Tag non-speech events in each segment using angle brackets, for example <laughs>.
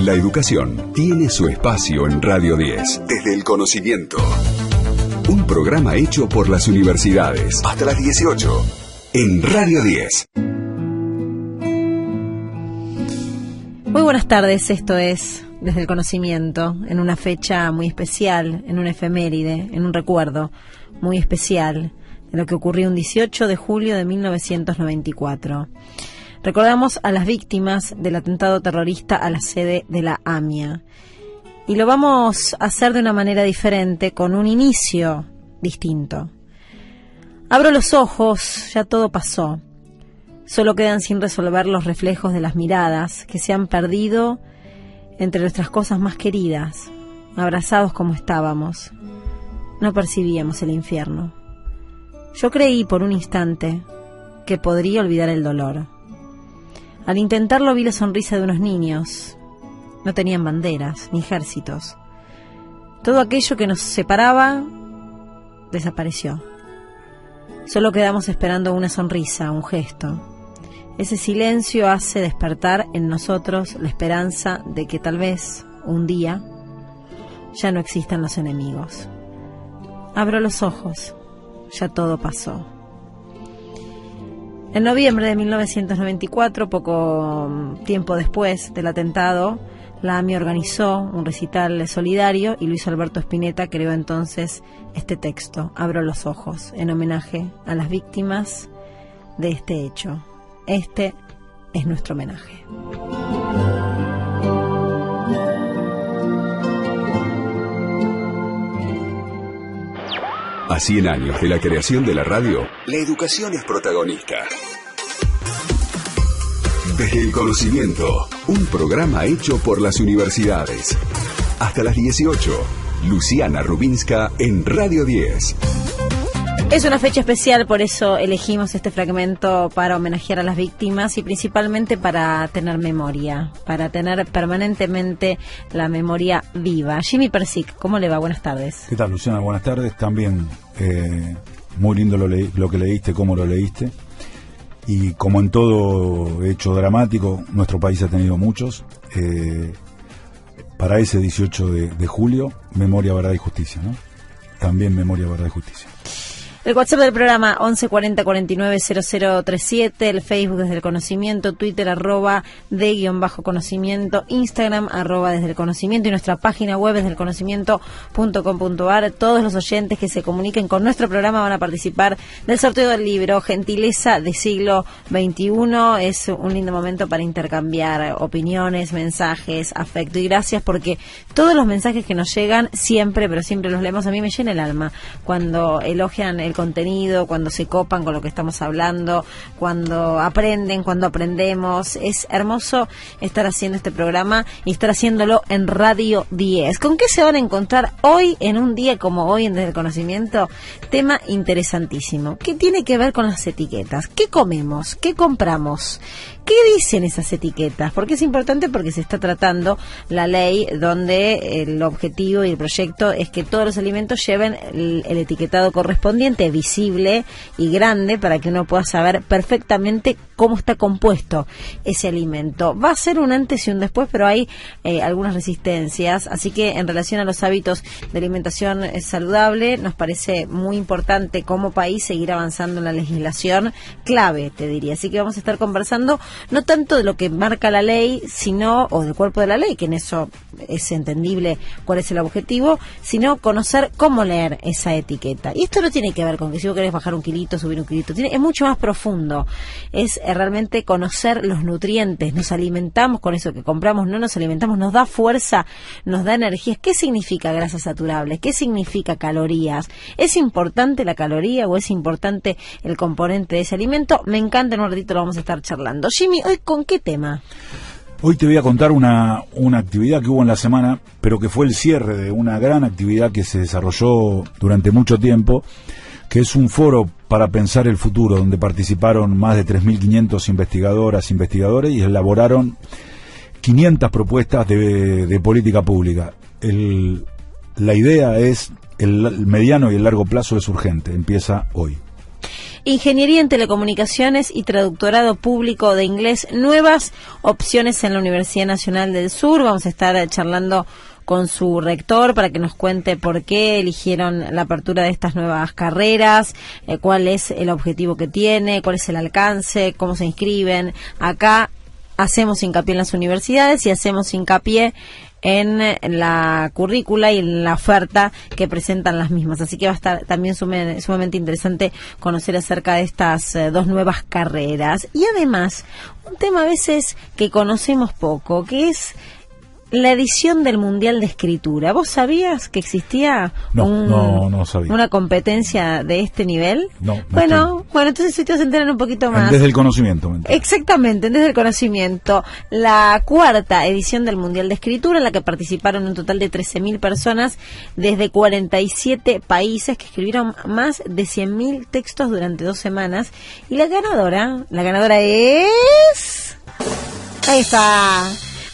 La educación tiene su espacio en Radio 10. Desde el conocimiento. Un programa hecho por las universidades. Hasta las 18. En Radio 10. Muy buenas tardes, esto es Desde el Conocimiento, en una fecha muy especial, en un efeméride, en un recuerdo muy especial de lo que ocurrió un 18 de julio de 1994. Recordamos a las víctimas del atentado terrorista a la sede de la AMIA. Y lo vamos a hacer de una manera diferente, con un inicio distinto. Abro los ojos, ya todo pasó. Solo quedan sin resolver los reflejos de las miradas que se han perdido entre nuestras cosas más queridas, abrazados como estábamos. No percibíamos el infierno. Yo creí por un instante que podría olvidar el dolor. Al intentarlo vi la sonrisa de unos niños. No tenían banderas ni ejércitos. Todo aquello que nos separaba desapareció. Solo quedamos esperando una sonrisa, un gesto. Ese silencio hace despertar en nosotros la esperanza de que tal vez un día ya no existan los enemigos. Abro los ojos, ya todo pasó. En noviembre de 1994, poco tiempo después del atentado, la AMI organizó un recital solidario y Luis Alberto Spinetta creó entonces este texto, Abro los ojos, en homenaje a las víctimas de este hecho. Este es nuestro homenaje. A 100 años de la creación de la radio, la educación es protagonista. Desde el conocimiento, un programa hecho por las universidades. Hasta las 18, Luciana Rubinska en Radio 10. Es una fecha especial, por eso elegimos este fragmento para homenajear a las víctimas y principalmente para tener memoria, para tener permanentemente la memoria viva. Jimmy Persic, ¿cómo le va? Buenas tardes. ¿Qué tal, Luciana? Buenas tardes. También eh, muy lindo lo, que leíste, cómo lo leíste. Y como en todo hecho dramático, nuestro país ha tenido muchos. Eh, para ese 18 de, de julio, memoria, verdad y justicia, ¿no? También memoria, verdad y justicia. El WhatsApp del programa 1140 49 0037, el Facebook desde el conocimiento, Twitter arroba de guion bajo conocimiento, Instagram arroba desde el conocimiento y nuestra página web desde el conocimiento.com.ar. Todos los oyentes que se comuniquen con nuestro programa van a participar del sorteo del libro Gentileza de siglo XXI. Es un lindo momento para intercambiar opiniones, mensajes, afecto y gracias porque todos los mensajes que nos llegan siempre, pero siempre los leemos, a mí me llena el alma cuando elogian el contenido, cuando se copan con lo que estamos hablando, cuando aprenden, cuando aprendemos. Es hermoso estar haciendo este programa y estar haciéndolo en Radio 10. ¿Con qué se van a encontrar hoy en un día como hoy en el Conocimiento? Tema interesantísimo. ¿Qué tiene que ver con las etiquetas? ¿Qué comemos? ¿Qué compramos? ¿Qué dicen esas etiquetas? Porque es importante porque se está tratando la ley donde el objetivo y el proyecto es que todos los alimentos lleven el, el etiquetado correspondiente, visible y grande, para que uno pueda saber perfectamente cómo está compuesto ese alimento. Va a ser un antes y un después, pero hay eh, algunas resistencias. Así que en relación a los hábitos de alimentación eh, saludable, nos parece muy importante como país seguir avanzando en la legislación clave, te diría. Así que vamos a estar conversando no tanto de lo que marca la ley, sino, o del cuerpo de la ley, que en eso es entendible cuál es el objetivo, sino conocer cómo leer esa etiqueta. Y esto no tiene que ver con que si vos querés bajar un kilito, subir un kilito, tiene, es mucho más profundo. Es eh, realmente conocer los nutrientes, nos alimentamos con eso que compramos, no nos alimentamos, nos da fuerza, nos da energías. ¿Qué significa grasas saturables? ¿Qué significa calorías? ¿Es importante la caloría o es importante el componente de ese alimento? Me encanta, en un ratito lo vamos a estar charlando. Jimmy, ¿hoy con qué tema? Hoy te voy a contar una, una actividad que hubo en la semana, pero que fue el cierre de una gran actividad que se desarrolló durante mucho tiempo, que es un foro para pensar el futuro, donde participaron más de 3.500 investigadoras, investigadores y elaboraron 500 propuestas de, política pública. El, la idea es, el mediano y el largo plazo es urgente, empieza hoy. Ingeniería en Telecomunicaciones y Traductorado Público de Inglés, nuevas opciones en la Universidad Nacional del Sur. Vamos a estar charlando con su rector para que nos cuente por qué eligieron la apertura de estas nuevas carreras, eh, cuál es el objetivo que tiene, cuál es el alcance, cómo se inscriben. Acá hacemos hincapié en las universidades y hacemos hincapié en la currícula y en la oferta que presentan las mismas. Así que va a estar también sumamente interesante conocer acerca de estas eh, dos nuevas carreras. Y además, un tema a veces que conocemos poco, que es la edición del Mundial de Escritura. ¿Vos sabías que existía una competencia de este nivel? No. bueno, bueno, entonces ustedes se enteran un poquito más. Desde el conocimiento. Exactamente, desde el conocimiento. La cuarta edición del Mundial de Escritura, en la que participaron un total de 13.000 personas desde 47 países que escribieron más de 100.000 textos durante dos semanas. Y la ganadora, la ganadora es... Ahí está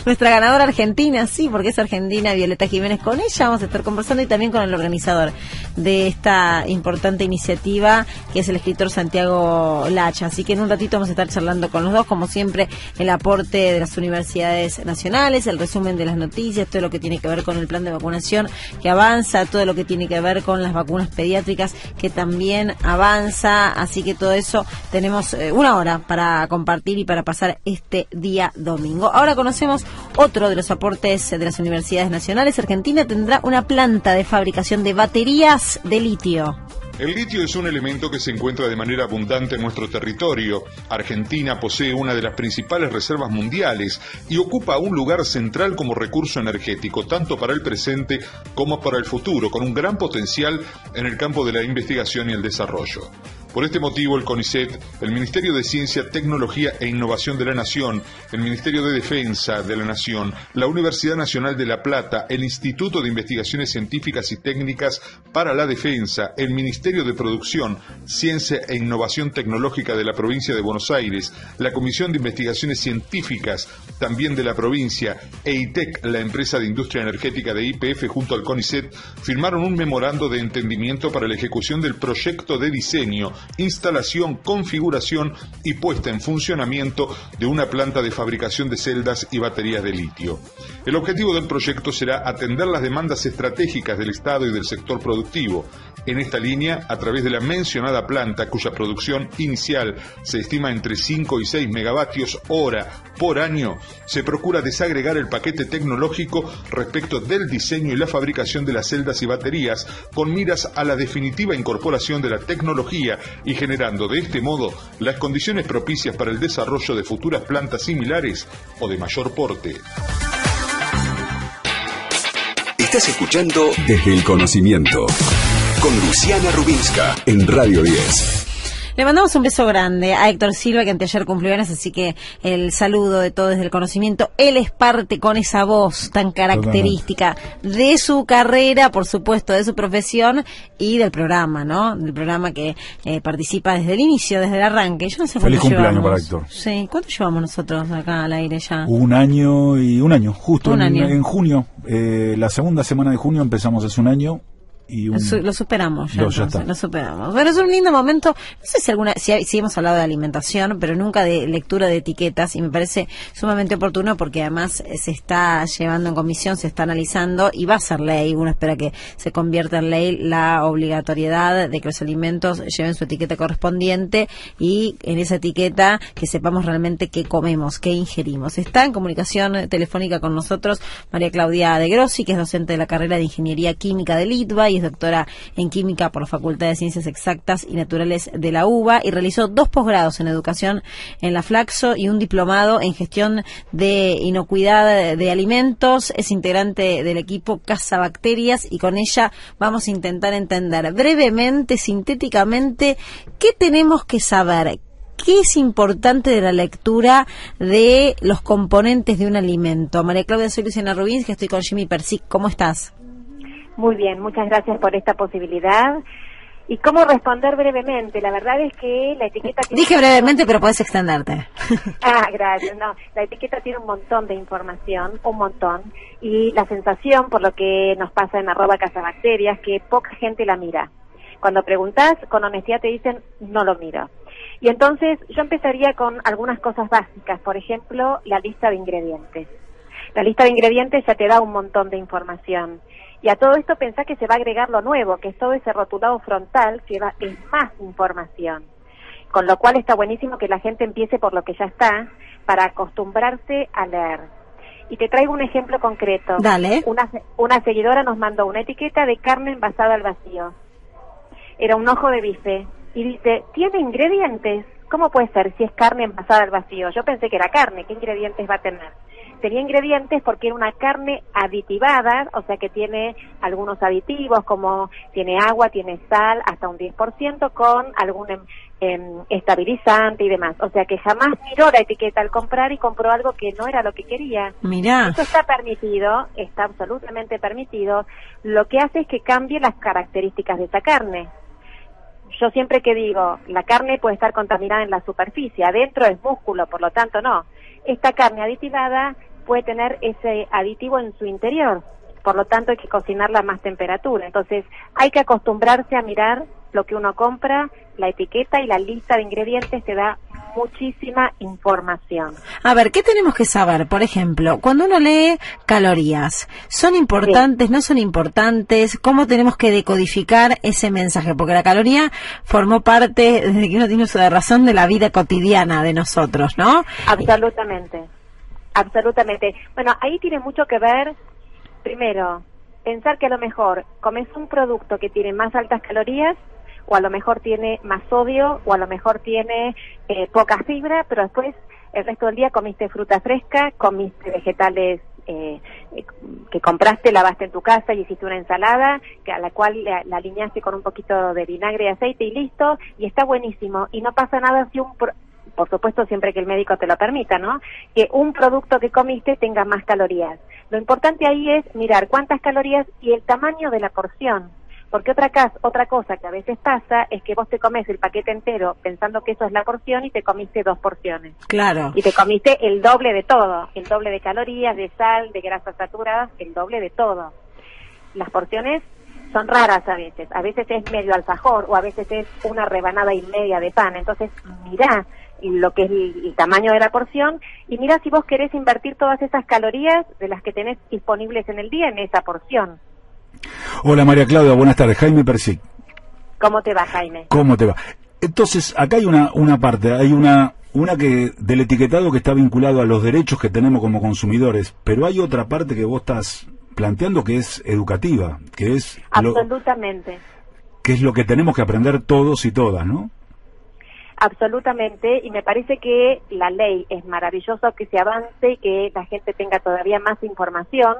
nuestra ganadora argentina, sí, porque es argentina, Violeta Jiménez. Con ella vamos a estar conversando y también con el organizador de esta importante iniciativa, que es el escritor Santiago Lacha. Así que en un ratito vamos a estar charlando con los dos, como siempre, el aporte de las universidades nacionales, el resumen de las noticias, todo lo que tiene que ver con el plan de vacunación que avanza, todo lo que tiene que ver con las vacunas pediátricas que también avanza. Así que todo eso tenemos eh, una hora para compartir y para pasar este día domingo. Ahora conocemos otro de los aportes de las universidades nacionales, Argentina tendrá una planta de fabricación de baterías de litio. El litio es un elemento que se encuentra de manera abundante en nuestro territorio. Argentina posee una de las principales reservas mundiales y ocupa un lugar central como recurso energético, tanto para el presente como para el futuro, con un gran potencial en el campo de la investigación y el desarrollo. Por este motivo, el CONICET, el Ministerio de Ciencia, Tecnología e Innovación de la Nación, el Ministerio de Defensa de la Nación, la Universidad Nacional de La Plata, el Instituto de Investigaciones Científicas y Técnicas para la Defensa, el Ministerio de Producción, Ciencia e Innovación Tecnológica de la provincia de Buenos Aires, la Comisión de Investigaciones Científicas también de la provincia, EITEC, la empresa de industria energética de IPF junto al CONICET, firmaron un memorando de entendimiento para la ejecución del proyecto de diseño instalación, configuración y puesta en funcionamiento de una planta de fabricación de celdas y baterías de litio. El objetivo del proyecto será atender las demandas estratégicas del Estado y del sector productivo. En esta línea, a través de la mencionada planta, cuya producción inicial se estima entre 5 y 6 megavatios hora por año, se procura desagregar el paquete tecnológico respecto del diseño y la fabricación de las celdas y baterías con miras a la definitiva incorporación de la tecnología y generando de este modo las condiciones propicias para el desarrollo de futuras plantas similares o de mayor porte. Estás escuchando Desde el Conocimiento con Luciana Rubinska en Radio 10. Le mandamos un beso grande a Héctor Silva, que anteayer cumplió años, así que el saludo de todo desde el conocimiento. Él es parte con esa voz tan característica de su carrera, por supuesto, de su profesión y del programa, ¿no? Del programa que eh, participa desde el inicio, desde el arranque. Yo no sé Feliz cumpleaños para Héctor. Sí, ¿cuánto llevamos nosotros acá al aire ya? Un año y un año, justo en, junio. Eh, la segunda semana de junio empezamos hace un año lo superamos ya, lo superamos. Bueno es un lindo momento. No sé si alguna si, si, hemos hablado de alimentación pero nunca de lectura de etiquetas y me parece sumamente oportuno porque además se está llevando en comisión se está analizando y va a ser ley. Uno espera que se convierta en ley la obligatoriedad de que los alimentos lleven su etiqueta correspondiente y en esa etiqueta que sepamos realmente qué comemos qué ingerimos. Está en comunicación telefónica con nosotros María Claudia de Grossi que es docente de la carrera de ingeniería química de Litva y es doctora en química por la Facultad de Ciencias Exactas y Naturales de la UBA y realizó dos posgrados en educación en la Flaxo y un diplomado en gestión de inocuidad de alimentos. Es integrante del equipo Casa Bacterias y con ella vamos a intentar entender brevemente, sintéticamente, qué tenemos que saber, ¿Qué es importante de la lectura de los componentes de un alimento? María Claudia, soy Luciana Rubins, que estoy con Jimmy Persic. ¿Cómo estás? Muy bien, muchas gracias por esta posibilidad. ¿Y cómo responder brevemente? La verdad es que la etiqueta... Dije brevemente, pero puedes extenderte. <laughs> ah, gracias. No, la etiqueta tiene un montón de información, un montón. Y la sensación, por lo que nos pasa en arroba casabacterias, que poca gente la mira. Cuando preguntas con honestidad te dicen, no lo miro. Y entonces yo empezaría con algunas cosas básicas, por ejemplo, la lista de ingredientes. La lista de ingredientes ya te da un montón de información. Y a todo esto pensá que se va a agregar lo nuevo, que es todo ese rotulado frontal que va, es más información. Con lo cual está buenísimo que la gente empiece por lo que ya está para acostumbrarse a leer. Y te traigo un ejemplo concreto. Dale. Una, una seguidora nos mandó una etiqueta de carne envasada al vacío. Era un ojo de bife. Y dice, ¿tiene ingredientes? ¿Cómo puede ser si es carne envasada al vacío? Yo pensé que era carne. ¿Qué ingredientes va a tener? Tenía ingredientes porque era una carne aditivada, o sea que tiene algunos aditivos como tiene agua, tiene sal, hasta un 10% con algún em, em, estabilizante y demás. O sea que jamás miró la etiqueta al comprar y compró algo que no era lo que quería. Mira. Eso está permitido, está absolutamente permitido. Lo que hace es que cambie las características de esa carne yo siempre que digo, la carne puede estar contaminada en la superficie, adentro es músculo, por lo tanto no. Esta carne aditivada puede tener ese aditivo en su interior, por lo tanto hay que cocinarla a más temperatura. Entonces hay que acostumbrarse a mirar lo que uno compra, la etiqueta y la lista de ingredientes te da muchísima información. A ver, ¿qué tenemos que saber? Por ejemplo, cuando uno lee calorías, ¿son importantes, no son importantes? ¿Cómo tenemos que decodificar ese mensaje? Porque la caloría formó parte, desde que uno tiene uso de razón, de la vida cotidiana de nosotros, ¿no? Absolutamente. Absolutamente. Bueno, ahí tiene mucho que ver, primero, pensar que a lo mejor comes un producto que tiene más altas calorías o a lo mejor tiene más sodio o a lo mejor tiene eh, poca fibra, pero después el resto del día comiste fruta fresca, comiste vegetales eh, que compraste, lavaste en tu casa y hiciste una ensalada, que a la cual la, la, alineaste con un poquito de vinagre y aceite y listo, y está buenísimo. Y no pasa nada si un, por supuesto siempre que el médico te lo permita, ¿no? Que un producto que comiste tenga más calorías. Lo importante ahí es mirar cuántas calorías y el tamaño de la porción. Porque otra, otra cosa que a veces pasa es que vos te comes el paquete entero pensando que eso es la porción y te comiste dos porciones. Claro. Y te comiste el doble de todo, el doble de calorías, de sal, de grasas saturadas, el doble de todo. Las porciones son raras a veces, a veces es medio alfajor o a veces es una rebanada y media de pan. Entonces, mirá lo que es el, tamaño de la porción y mira si vos querés invertir todas esas calorías de las que tenés disponibles en el día en esa porción. Hola María Claudia, buenas tardes. Jaime Persic. ¿Cómo te va, Jaime? ¿Cómo te va? Entonces, acá hay una, una parte, hay una, una que del etiquetado que está vinculado a los derechos que tenemos como consumidores, pero hay otra parte que vos estás planteando que es educativa, que es... Absolutamente. que es lo que tenemos que aprender todos y todas, ¿no? Absolutamente, y me parece que la ley es maravilloso que se avance y que la gente tenga todavía más información,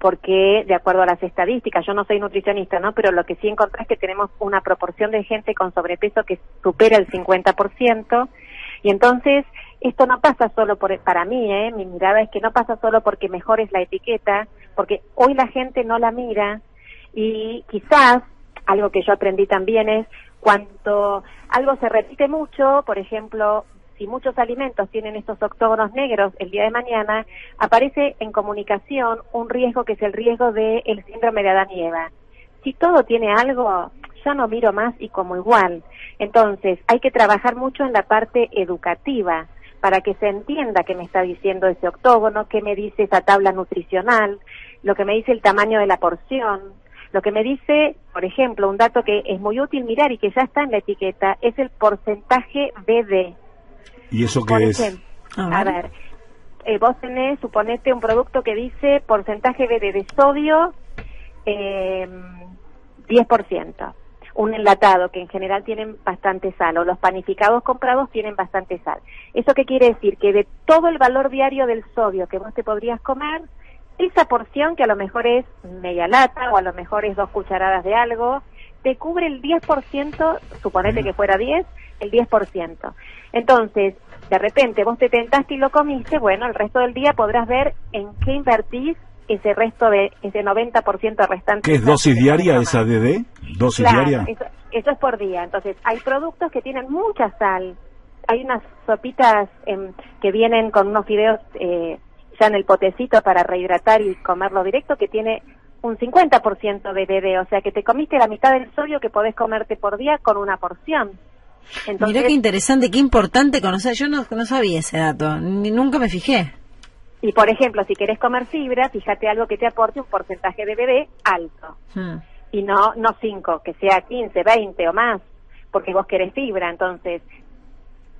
porque de acuerdo a las estadísticas, yo no soy nutricionista, ¿no? Pero lo que sí encontré es que tenemos una proporción de gente con sobrepeso que supera el 50%, y entonces esto no pasa solo por, para mí, ¿eh? Mi mirada es que no pasa solo porque mejor es la etiqueta, porque hoy la gente no la mira, y quizás algo que yo aprendí también es cuando algo se repite mucho, por ejemplo, si muchos alimentos tienen estos octógonos negros el día de mañana, aparece en comunicación un riesgo que es el riesgo del el síndrome de Adán y Eva. Si todo tiene algo, yo no miro más y como igual. Entonces, hay que trabajar mucho en la parte educativa para que se entienda qué me está diciendo ese octógono, qué me dice esa tabla nutricional, lo que me dice el tamaño de la porción, lo que me dice, por ejemplo, un dato que es muy útil mirar y que ya está en la etiqueta, es el porcentaje BD. ¿Y eso qué es? a ver, eh, vos tenés, suponete, un producto que dice porcentaje BD de sodio eh, 10%. Un enlatado que en general tienen bastante sal o los panificados comprados tienen bastante sal. ¿Eso qué quiere decir? Que de todo el valor diario del sodio que vos te podrías comer, esa porción que a lo mejor es media lata o a lo mejor es dos cucharadas de algo, te cubre el 10%, suponete que fuera 10, el 10%. Entonces, de repente vos te tentaste y lo comiste, bueno, el resto del día podrás ver en qué invertís ese resto de ese 90% restante. ¿Qué es dosis diaria esa DD? ¿Dosis diaria? Eso, eso, es por día. Entonces, hay productos que tienen mucha sal. Hay unas sopitas eh, que vienen con unos fideos eh, ya en el potecito para rehidratar y comerlo directo que tiene un 50% de bebé, o sea que te comiste la mitad del sodio que podés comerte por día con una porción. Entonces, Mirá qué interesante, qué importante conocer. Yo no, no sabía ese dato, ni nunca me fijé. Y por ejemplo, si querés comer fibra, fíjate algo que te aporte un porcentaje de bebé alto. Hmm. Y no no 5, que sea 15, 20 o más, porque vos querés fibra. Entonces,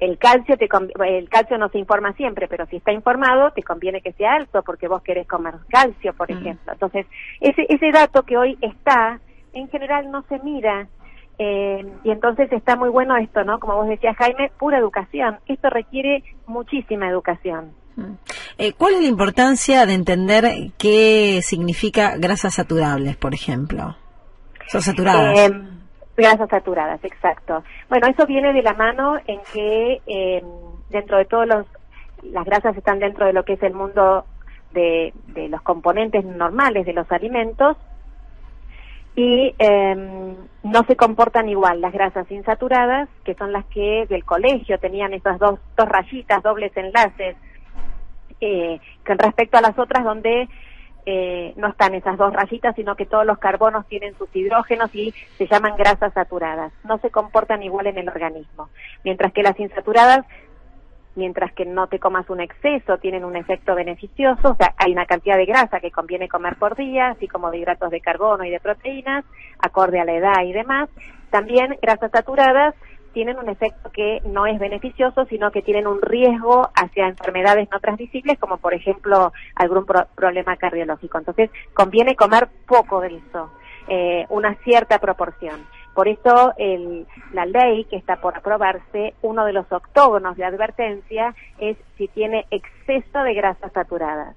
el calcio te el calcio no se informa siempre, pero si está informado te conviene que sea alto porque vos querés comer calcio, por hmm. ejemplo. Entonces, ese ese dato que hoy está en general no se mira eh, y entonces está muy bueno esto, ¿no? Como vos decías, Jaime, pura educación. Esto requiere muchísima educación. Mm. Eh, ¿Cuál es la importancia de entender qué significa grasas saturables, por ejemplo? Son saturadas. Eh, grasas saturadas, exacto. Bueno, eso viene de la mano en que eh, dentro de todos los, las grasas están dentro de lo que es el mundo de, de los componentes normales de los alimentos y em, no se comportan igual las grasas insaturadas, que son las que del colegio tenían esas dos, dos rayitas, dobles enlaces, eh, con respecto a las otras donde eh, no están esas dos rayitas, sino que todos los carbonos tienen sus hidrógenos y se llaman grasas saturadas. No se comportan igual en el organismo. Mientras que las insaturadas mientras que no te comas un exceso, tienen un efecto beneficioso, o sea, hay una cantidad de grasa que conviene comer por día, así como de hidratos de carbono y de proteínas, acorde a la edad y demás. También grasas saturadas tienen un efecto que no es beneficioso, sino que tienen un riesgo hacia enfermedades no transmisibles, como por ejemplo algún problema cardiológico. Entonces, conviene comer poco de eso, eh, una cierta proporción. Por eso el, la ley que está por aprobarse, uno de los octógonos de advertencia es si tiene exceso de grasas saturadas.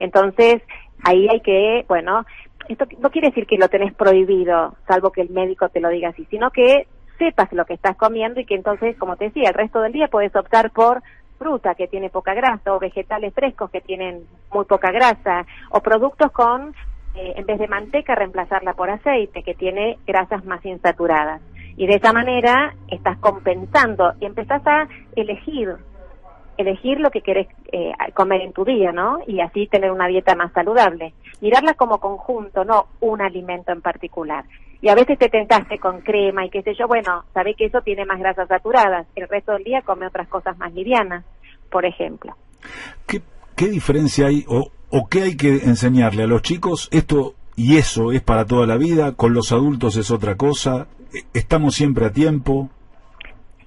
Entonces, ahí hay que, bueno, esto no quiere decir que lo tenés prohibido, salvo que el médico te lo diga así, sino que sepas lo que estás comiendo y que entonces, como te decía, el resto del día puedes optar por fruta que tiene poca grasa o vegetales frescos que tienen muy poca grasa o productos con eh, en vez de manteca, reemplazarla por aceite, que tiene grasas más insaturadas. Y de esa manera estás compensando y empezás a elegir, elegir lo que querés eh, comer en tu día, ¿no? Y así tener una dieta más saludable. Mirarla como conjunto, no un alimento en particular. Y a veces te tentaste con crema y qué sé yo, bueno, sabés que eso tiene más grasas saturadas. El resto del día come otras cosas más livianas, por ejemplo. ¿Qué, qué diferencia hay o qué hay que enseñarle a los chicos? Esto y eso es para toda la vida, con los adultos es otra cosa, e, estamos siempre a tiempo.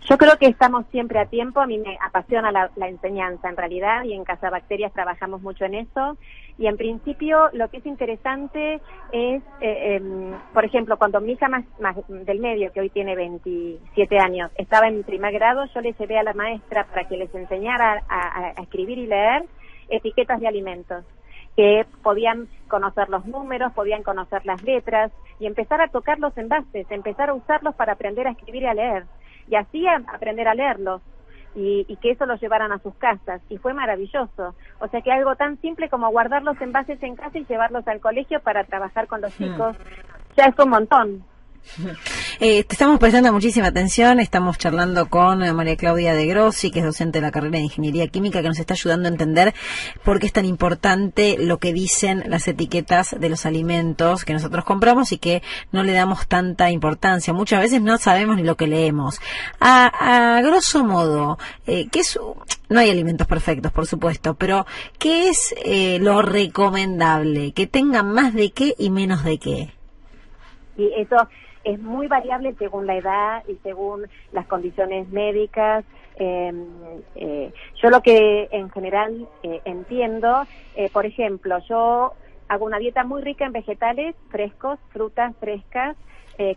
Yo creo que estamos siempre a tiempo, a mí me apasiona la, enseñanza en realidad y en Casa Bacterias trabajamos mucho en eso y en principio lo que es interesante es, eh, em, por ejemplo, cuando mi hija más, del medio, que hoy tiene 27 años, estaba en primer grado, yo le llevé a la maestra para que les enseñara a escribir y leer etiquetas de alimentos que podían conocer los números, podían conocer las letras y empezar a tocar los envases, empezar a usarlos para aprender a escribir y a leer. Y así aprender a leerlos y, y, que eso los llevaran a sus casas. Y fue maravilloso. O sea que algo tan simple como guardar los envases en casa y llevarlos al colegio para trabajar con los chicos, ya es un montón. <laughs> Eh, te estamos prestando muchísima atención, estamos charlando con eh, María Claudia de Grossi, que es docente de la carrera de Ingeniería Química, que nos está ayudando a entender por qué es tan importante lo que dicen las etiquetas de los alimentos que nosotros compramos y que no le damos tanta importancia. Muchas veces no sabemos ni lo que leemos. A, grosso modo, eh, ¿qué es, no hay alimentos perfectos, por supuesto, pero ¿qué es eh, lo recomendable? Que tengan más de qué y menos de qué. Y eso es muy variable según la edad y según las condiciones médicas. Em, eh, yo lo que en general eh, entiendo, eh, por ejemplo, yo hago una dieta muy rica en vegetales frescos, frutas frescas,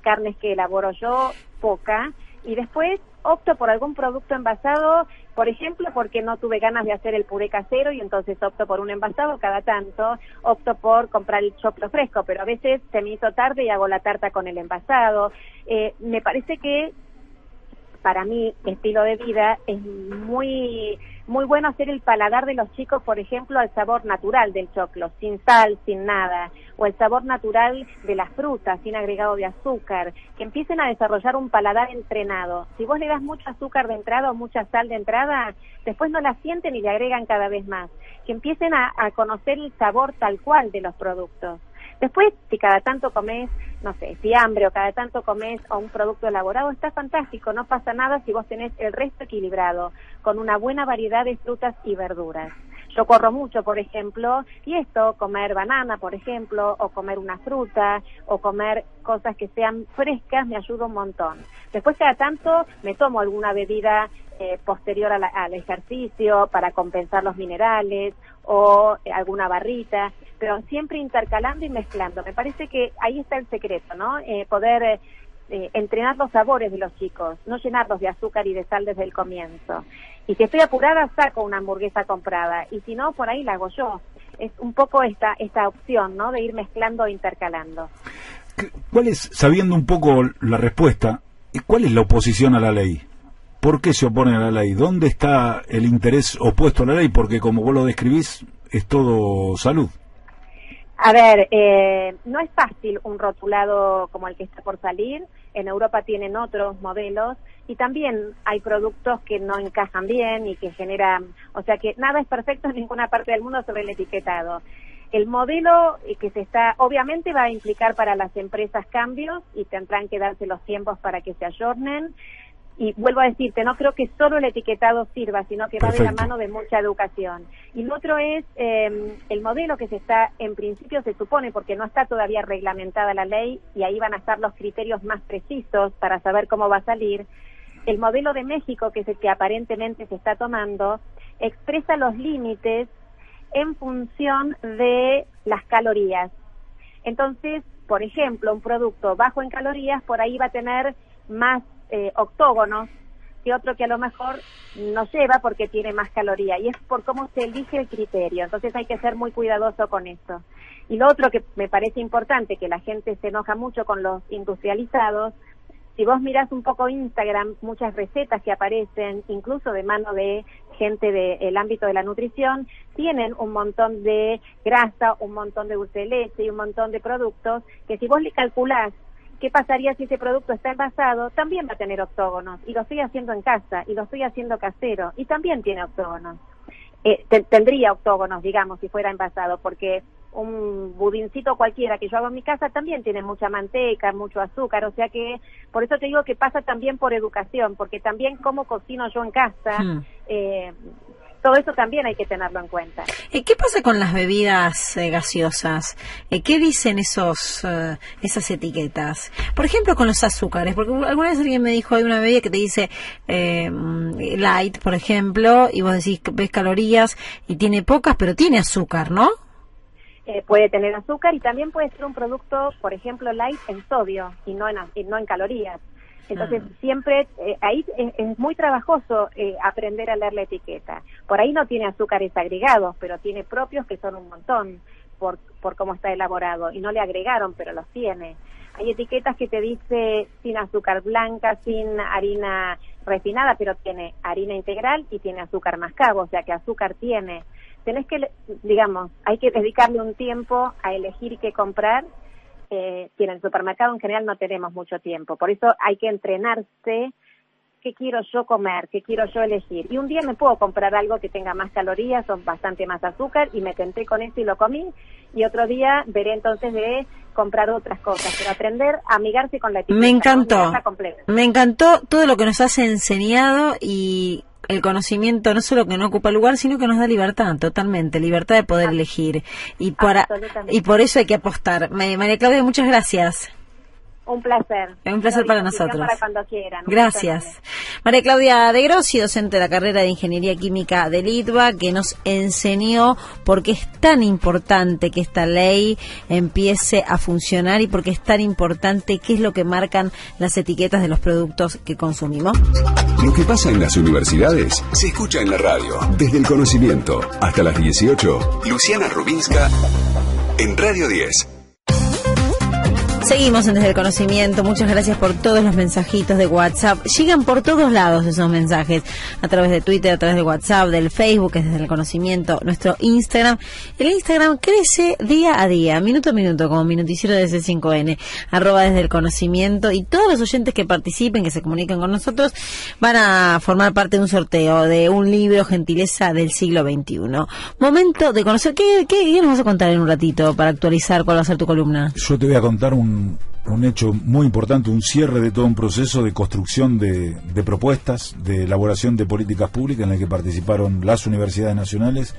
carnes que elaboro yo, poca, y después opto por algún producto envasado, por ejemplo, porque no tuve ganas de hacer el puré casero y entonces opto por un envasado cada tanto, opto por comprar el choclo fresco, pero a veces se me hizo tarde y hago la tarta con el envasado. Eh, me parece que para mí, estilo de vida, es muy muy bueno hacer el paladar de los chicos, por ejemplo, al sabor natural del choclo, sin sal, sin nada, o el sabor natural de las frutas, sin agregado de azúcar, que empiecen a desarrollar un paladar entrenado. Si vos le das mucho azúcar de entrada o mucha sal de entrada, después no la sienten y le agregan cada vez más. Que empiecen a, a conocer el sabor tal cual de los productos Después, si cada tanto comes, no sé, fiambre o cada tanto comes o un producto elaborado, está fantástico, no pasa nada si vos tenés el resto equilibrado, con una buena variedad de frutas y verduras. Yo corro mucho, por ejemplo, y esto, comer banana, por ejemplo, o comer una fruta, o comer cosas que sean frescas, me ayuda un montón. Después cada tanto me tomo alguna bebida eh, posterior al ejercicio para compensar los minerales o eh, alguna barrita, pero siempre intercalando y mezclando. Me parece que ahí está el secreto, ¿no? Eh, poder entrenar los sabores de los chicos, no llenarlos de azúcar y de sal desde el comienzo. Y si estoy apurada, saco una hamburguesa comprada. Y si no, por ahí la hago yo. Es un poco esta, esta opción, ¿no? De ir mezclando e intercalando. ¿Cuál es, sabiendo un poco la respuesta, cuál es la oposición a la ley? ¿Por qué se oponen a la ley? ¿Dónde está el interés opuesto a la ley? Porque como vos lo describís, es todo salud. A ver, eh, no es fácil un rotulado como el que está por salir. En Europa tienen otros modelos y también hay productos que no encajan bien y que generan, o sea que nada es perfecto en ninguna parte del mundo sobre el etiquetado. El modelo que se está, obviamente va a implicar para las empresas cambios y tendrán que darse los tiempos para que se ayornen. Y vuelvo a decirte, no creo que solo el etiquetado sirva, sino que va de la mano de mucha educación. Y lo otro es em, el modelo que se está, en principio se supone, porque no está todavía reglamentada la ley y ahí van a estar los criterios más precisos para saber cómo va a salir el modelo de México, que es el que aparentemente se está tomando, expresa los límites en función de las calorías. Entonces, por ejemplo, un producto bajo en calorías por ahí va a tener más eh, octógonos que otro que a lo mejor no lleva porque tiene más caloría y es por cómo se elige el criterio. Entonces hay que ser muy cuidadoso con esto. Y lo otro que me parece importante, que la gente se enoja mucho con los industrializados, si vos mirás un poco Instagram, muchas recetas que aparecen, incluso de mano de gente del ámbito de la nutrición, tienen un montón de grasa, un montón de dulce y un montón de productos que si vos le calculás qué pasaría si ese producto está envasado, también va a tener octógonos. Y lo estoy haciendo en casa, y lo estoy haciendo casero, y también tiene octógonos. Eh, tendría octógonos, digamos, si fuera envasado, porque un budincito cualquiera que yo hago en mi casa también tiene mucha manteca, mucho azúcar, o sea que por eso te digo que pasa también por educación, porque también como cocino yo en casa, hmm. eh, todo eso también hay que tenerlo en cuenta. ¿Y qué pasa con las bebidas eh, gaseosas? Eh, ¿Qué dicen esos esas etiquetas? Por ejemplo, con los azúcares, porque alguna vez alguien me dijo hay una bebida que te dice light, por ejemplo, y vos decís que ves calorías y tiene pocas, pero tiene azúcar, ¿no? Eh, puede tener azúcar y también puede ser un producto, por ejemplo, light en sodio y no en, no en calorías. Entonces, ah. siempre, eh, ahí es, muy trabajoso eh, aprender a leer la etiqueta. Por ahí no tiene azúcares agregados, pero tiene propios que son un montón por, por cómo está elaborado. Y no le agregaron, pero los tiene. Hay etiquetas que te dice sin azúcar blanca, sin harina refinada, pero tiene harina integral y tiene azúcar mascabo, o sea que azúcar tiene tenés que, digamos, hay que dedicarle un tiempo a elegir qué comprar. Eh, y en el supermercado en general no tenemos mucho tiempo. Por eso hay que entrenarse qué quiero yo comer, qué quiero yo elegir. Y un día me puedo comprar algo que tenga más calorías o bastante más azúcar y me tenté con eso y lo comí. Y otro día veré entonces de comprar otras cosas, pero aprender a amigarse con la etiqueta. Me encantó. Me encantó todo lo que nos has enseñado y el conocimiento no solo que no ocupa lugar, sino que nos da libertad, totalmente, libertad de poder elegir. Y, para, y por eso hay que apostar. María Claudia, muchas gracias. Un placer. Un placer para nosotros. Para cuando quieran. Gracias. María Claudia de Grossi, docente de la carrera de Ingeniería Química de Litva, que nos enseñó por qué es tan importante que esta ley empiece a funcionar y por qué es tan importante qué es lo que marcan las etiquetas de los productos que consumimos. Lo que pasa en las universidades se escucha en la radio. Desde el conocimiento hasta las 18. Luciana Rubinska en Radio 10. Seguimos en Desde el Conocimiento. Muchas gracias por todos los mensajitos de WhatsApp. Llegan por todos lados esos mensajes. A través de Twitter, a través de WhatsApp, del Facebook, es Desde el Conocimiento, nuestro Instagram. El Instagram crece día a día, minuto a minuto, como minuticiero de C5N. Arroba Desde el Conocimiento. Y todos los oyentes que participen, que se comuniquen con nosotros, van a formar parte de un sorteo de un libro Gentileza del siglo XXI. Momento de conocer. ¿Qué, qué, qué nos vas a contar en un ratito para actualizar cuál va a ser tu columna? Yo te voy a contar un un, hecho muy importante, un cierre de todo un proceso de construcción de, propuestas, de elaboración de políticas públicas en la que participaron las universidades nacionales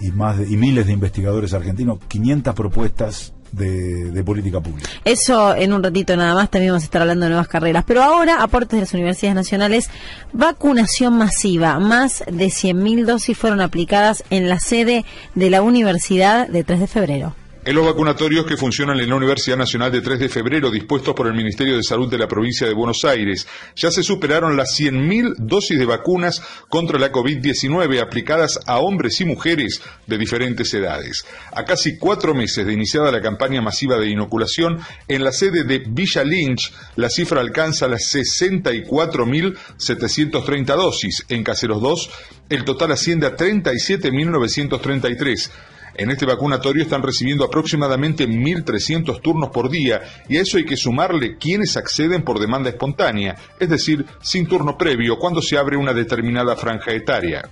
y más y miles de investigadores argentinos, 500 propuestas de, política pública. Eso en un ratito nada más, también vamos a estar hablando de nuevas carreras. Pero ahora, aportes de las universidades nacionales, vacunación masiva. Más de 100.000 dosis fueron aplicadas en la sede de la Universidad de 3 de febrero. En los vacunatorios que funcionan en la Universidad Nacional de 3 de febrero, dispuestos por el Ministerio de Salud de la provincia de Buenos Aires, ya se superaron las 100.000 dosis de vacunas contra la COVID-19 aplicadas a hombres y mujeres de diferentes edades. A casi cuatro meses de iniciada la campaña masiva de inoculación, en la sede de Villa Lynch, la cifra alcanza las 64.730 dosis. En Caseros 2, el total asciende a 37.933. En este vacunatorio están recibiendo aproximadamente 1.300 turnos por día y a eso hay que sumarle quienes acceden por demanda espontánea, es decir, sin turno previo cuando se abre una determinada franja etaria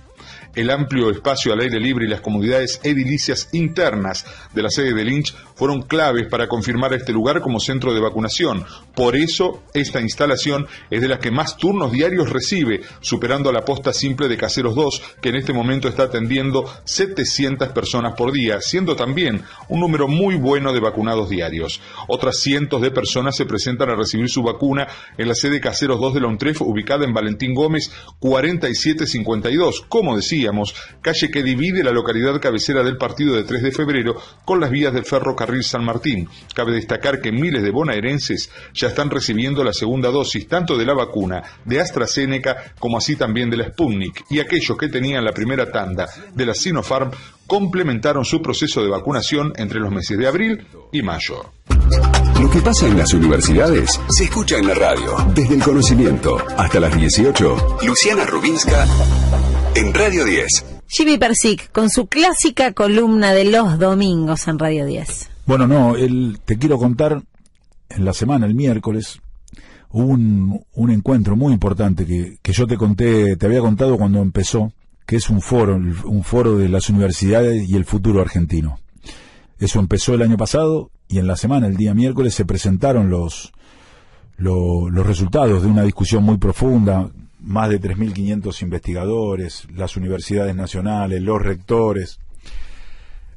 el amplio espacio al aire libre y las comodidades edilicias internas de la sede de Lynch fueron claves para confirmar este lugar como centro de vacunación. Por eso, esta instalación es de las que más turnos diarios recibe, superando a la posta simple de Caseros 2, que en este momento está atendiendo 700 personas por día, siendo también un número muy bueno de vacunados diarios. Otras cientos de personas se presentan a recibir su vacuna en la sede Caseros 2 de la UNTREF, ubicada en Valentín Gómez 4752. Como decía, calle que divide la localidad cabecera del partido de 3 de febrero con las vías del ferrocarril San Martín. Cabe destacar que miles de bonaerenses ya están recibiendo la segunda dosis tanto de la vacuna de AstraZeneca como así también de la Sputnik y aquellos que tenían la primera tanda de la Sinopharm complementaron su proceso de vacunación entre los meses de abril y mayo. Lo que pasa en las universidades se escucha en la radio. Desde el conocimiento hasta las 18. Luciana Rubinska en Radio 10. Jimmy Persic con su clásica columna de los domingos en Radio 10. Bueno, no, el, te quiero contar, en la semana, el miércoles, hubo un, un encuentro muy importante que, que yo te conté, te había contado cuando empezó, que es un foro, un foro de las universidades y el futuro argentino. Eso empezó el año pasado y en la semana, el día miércoles, se presentaron los, los, resultados de una discusión muy profunda más de 3.500 investigadores, las universidades nacionales, los rectores,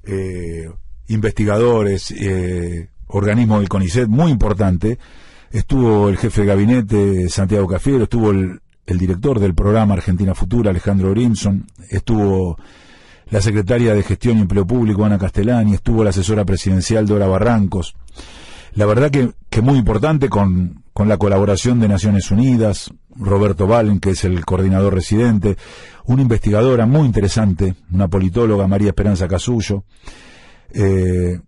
eh, investigadores, eh, organismos del CONICET, muy importante. Estuvo el jefe de gabinete, Santiago Cafiero, estuvo el, director del programa Argentina Futura, Alejandro Grimson, estuvo la secretaria de Gestión y Empleo Público, Ana Castellani, estuvo la asesora presidencial, Dora Barrancos. La verdad que, que muy importante con, con la colaboración de Naciones Unidas, Roberto Valen, que es el coordinador residente, una investigadora muy interesante, una politóloga, María Esperanza Casullo. Eh,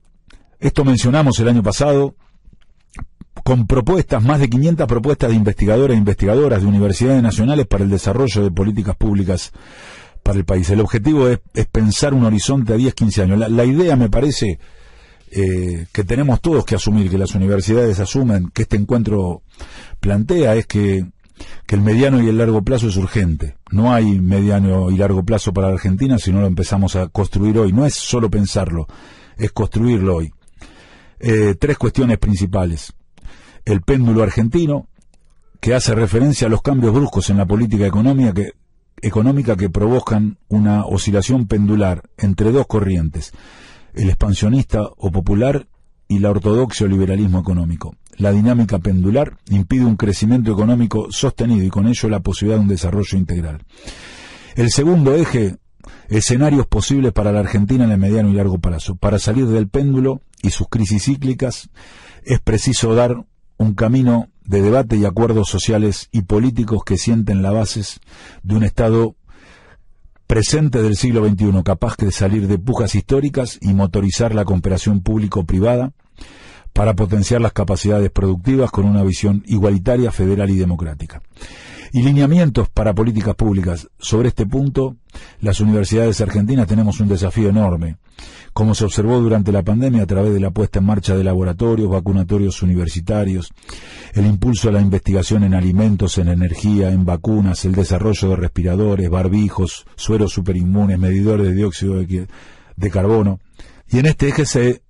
esto mencionamos el año pasado, con propuestas, más de 500 propuestas de investigadores e investigadoras de universidades nacionales para el desarrollo de políticas públicas para el país. El objetivo es, pensar un horizonte a 10, 15 años. La, idea, me parece, eh, que tenemos todos que asumir, que las universidades asumen, que este encuentro plantea, es que que el mediano y el largo plazo es urgente. No hay mediano y largo plazo para la Argentina si no lo empezamos a construir hoy. No es solo pensarlo, es construirlo hoy. Eh, tres cuestiones principales. El péndulo argentino, que hace referencia a los cambios bruscos en la política económica que, económica que provocan una oscilación pendular entre dos corrientes, el expansionista o popular y la ortodoxia o liberalismo económico la dinámica pendular impide un crecimiento económico sostenido y con ello la posibilidad de un desarrollo integral. El segundo eje, escenarios posibles para la Argentina en el mediano y largo plazo. Para salir del péndulo y sus crisis cíclicas es preciso dar un camino de debate y acuerdos sociales y políticos que sienten las bases de un Estado presente del siglo XXI, capaz de salir de pujas históricas y motorizar la cooperación público-privada para potenciar las capacidades productivas con una visión igualitaria, federal y democrática. Y lineamientos para políticas públicas. Sobre este punto, las universidades argentinas tenemos un desafío enorme como se observó durante la pandemia a través de la puesta en marcha de laboratorios, vacunatorios universitarios, el impulso a la investigación en alimentos, en energía, en vacunas, el desarrollo de respiradores, barbijos, sueros superinmunes, medidores de dióxido de, carbono. Y en este eje se,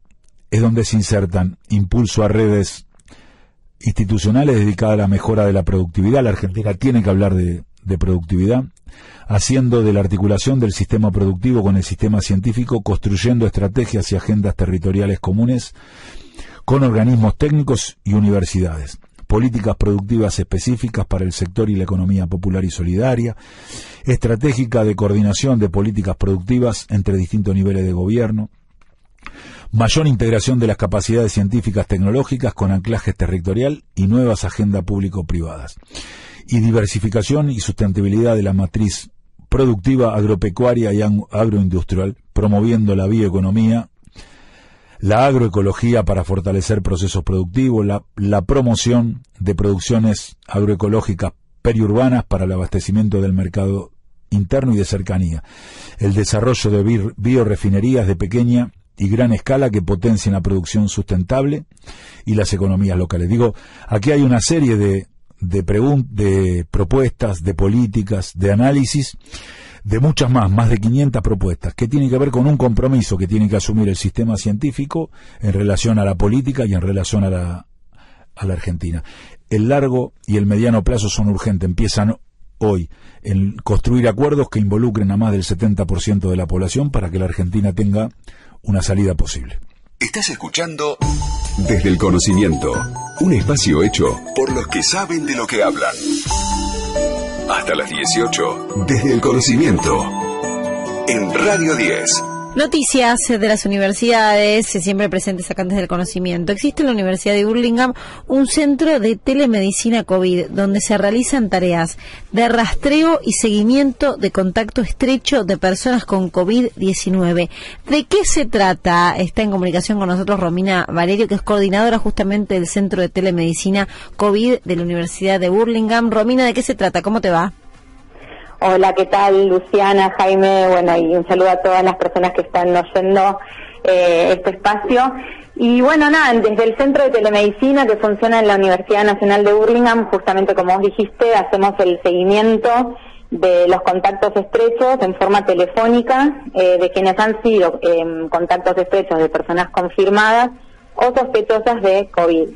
es donde se insertan impulso a redes institucionales dedicadas a la mejora de la productividad. La Argentina tiene que hablar de, de productividad haciendo de la articulación del sistema productivo con el sistema científico, construyendo estrategias y agendas territoriales comunes con organismos técnicos y universidades, políticas productivas específicas para el sector y la economía popular y solidaria, estratégica de coordinación de políticas productivas entre distintos niveles de gobierno, mayor integración de las capacidades científicas tecnológicas con anclaje territorial y nuevas agendas público-privadas, y diversificación y sustentabilidad de la matriz productiva, agropecuaria y agroindustrial, promoviendo la bioeconomía, la agroecología para fortalecer procesos productivos, la, promoción de producciones agroecológicas periurbanas para el abastecimiento del mercado interno y de cercanía, el desarrollo de biorefinerías de pequeña y gran escala que potencien la producción sustentable y las economías locales. Digo, aquí hay una serie de, de, propuestas, de políticas, de análisis, de muchas más, más de 500 propuestas, que tienen que ver con un compromiso que tiene que asumir el sistema científico en relación a la política y en relación a la, a la Argentina. El largo y el mediano plazo son urgentes, empiezan hoy en construir acuerdos que involucren a más del 70% de la población para que la Argentina tenga una salida posible. Estás escuchando Desde el Conocimiento, un espacio hecho por los que saben de lo que hablan. Hasta las 18, Desde el Conocimiento, en Radio 10. Noticias de las universidades, siempre presentes acá desde el conocimiento. Existe en la Universidad de Burlingame un centro de telemedicina COVID donde se realizan tareas de rastreo y seguimiento de contacto estrecho de personas con COVID-19. ¿De qué se trata? Está en comunicación con nosotros Romina Valerio, que es coordinadora justamente del Centro de Telemedicina COVID de la Universidad de Burlingame. Romina, ¿de qué se trata? ¿Cómo te va? Hola, ¿qué tal? Luciana, Jaime, bueno, y un saludo a todas las personas que están oyendo eh, este espacio. Y bueno, nada, desde el Centro de Telemedicina que funciona en la Universidad Nacional de Burlingame, justamente como vos dijiste, hacemos el seguimiento de los contactos estrechos en forma telefónica eh, de quienes han sido eh, contactos estrechos de personas confirmadas o sospechosas de COVID.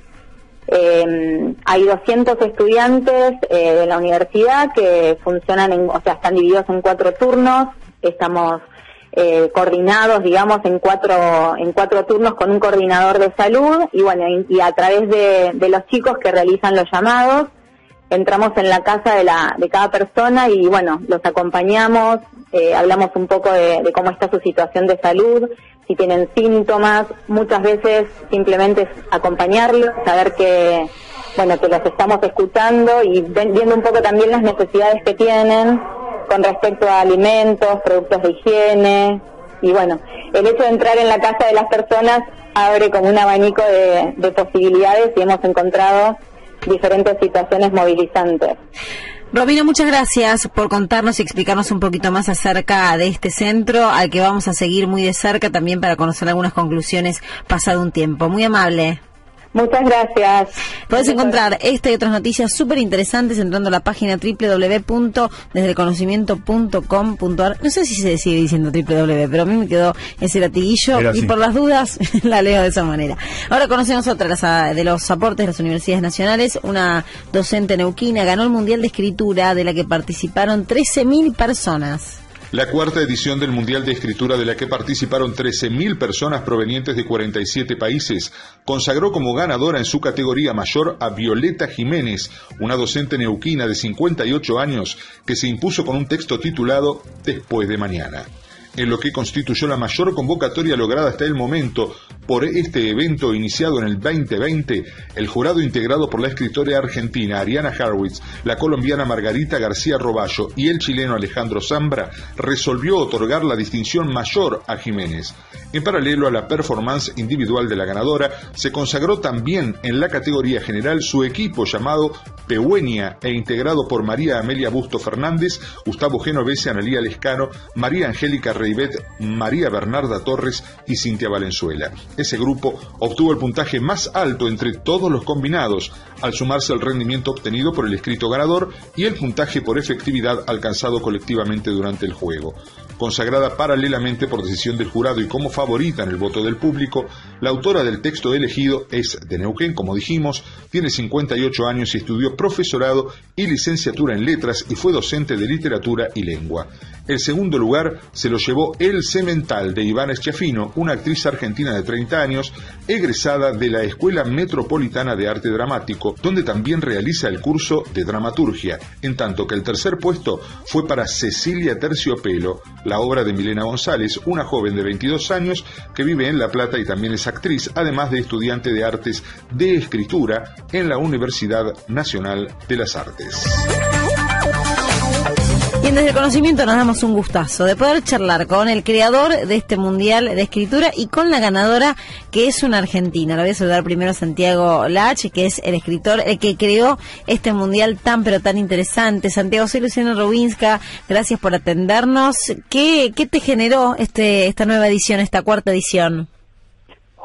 Eh, hay 200 estudiantes eh, de la universidad que funcionan, en, o sea, están divididos en cuatro turnos. Estamos eh, coordinados, digamos, en cuatro en cuatro turnos con un coordinador de salud y bueno, y, a través de, de, los chicos que realizan los llamados entramos en la casa de la de cada persona y bueno, los acompañamos, eh, hablamos un poco de, cómo está su situación de salud, si tienen síntomas, muchas veces simplemente es acompañarlos, saber que, bueno, que los estamos escuchando y viendo un poco también las necesidades que tienen con respecto a alimentos, productos de higiene. Y bueno, el hecho de entrar en la casa de las personas abre como un abanico de posibilidades y hemos encontrado diferentes situaciones movilizantes. Robina, muchas gracias por contarnos y explicarnos un poquito más acerca de este centro al que vamos a seguir muy de cerca también para conocer algunas conclusiones pasado un tiempo. Muy amable. Muchas gracias. Puedes encontrar esta y otras noticias súper interesantes entrando a la página www.desdelconocimiento.com.ar. No sé si se sigue diciendo www, pero a mí me quedó ese latiguillo y por las dudas <laughs> la leo de esa manera. Ahora conocemos otra de los aportes de las universidades nacionales. Una docente neuquina ganó el Mundial de Escritura de la que participaron 13.000 personas la cuarta edición del Mundial de Escritura de la que participaron 13.000 personas provenientes de 47 países, consagró como ganadora en su categoría mayor a Violeta Jiménez, una docente neuquina de 58 años que se impuso con un texto titulado Después de mañana en lo que constituyó la mayor convocatoria lograda hasta el momento por este evento iniciado en el 2020, el jurado integrado por la escritora argentina Ariana Harwitz, la colombiana Margarita García Roballo y el chileno Alejandro Zambra resolvió otorgar la distinción mayor a Jiménez. En paralelo a la performance individual de la ganadora, se consagró también en la categoría general su equipo llamado Pehuenia e integrado por María Amelia Busto Fernández, Gustavo Genovese, Analía Lescano, María Angélica Reibet, María Bernarda Torres y Cintia Valenzuela. Ese grupo obtuvo el puntaje más alto entre todos los combinados, al sumarse al rendimiento obtenido por el escrito ganador y el puntaje por efectividad alcanzado colectivamente durante el juego. Consagrada paralelamente por decisión del jurado y como favorita en el voto del público, la autora del texto elegido es de Neuquén, como dijimos, tiene 58 años y estudió profesorado y licenciatura en letras y fue docente de literatura y lengua. El segundo lugar se lo llevó El Cemental de Iván Eschiafino, una actriz argentina de 30 años, egresada de la Escuela Metropolitana de Arte Dramático, donde también realiza el curso de dramaturgia, en tanto que el tercer puesto fue para Cecilia Terciopelo, la obra de Milena González, una joven de 22 años que vive en La Plata y también es actriz, además de estudiante de artes de escritura en la Universidad Nacional de las Artes. Bien, desde el conocimiento nos damos un gustazo de poder charlar con el creador de este Mundial de Escritura y con la ganadora, que es una argentina. Lo voy a saludar primero a Santiago Lach, que es el escritor, el que creó este Mundial tan pero tan interesante. Santiago, soy Luciano Rubinska, gracias por atendernos. ¿Qué, qué te generó este esta nueva edición, esta cuarta edición?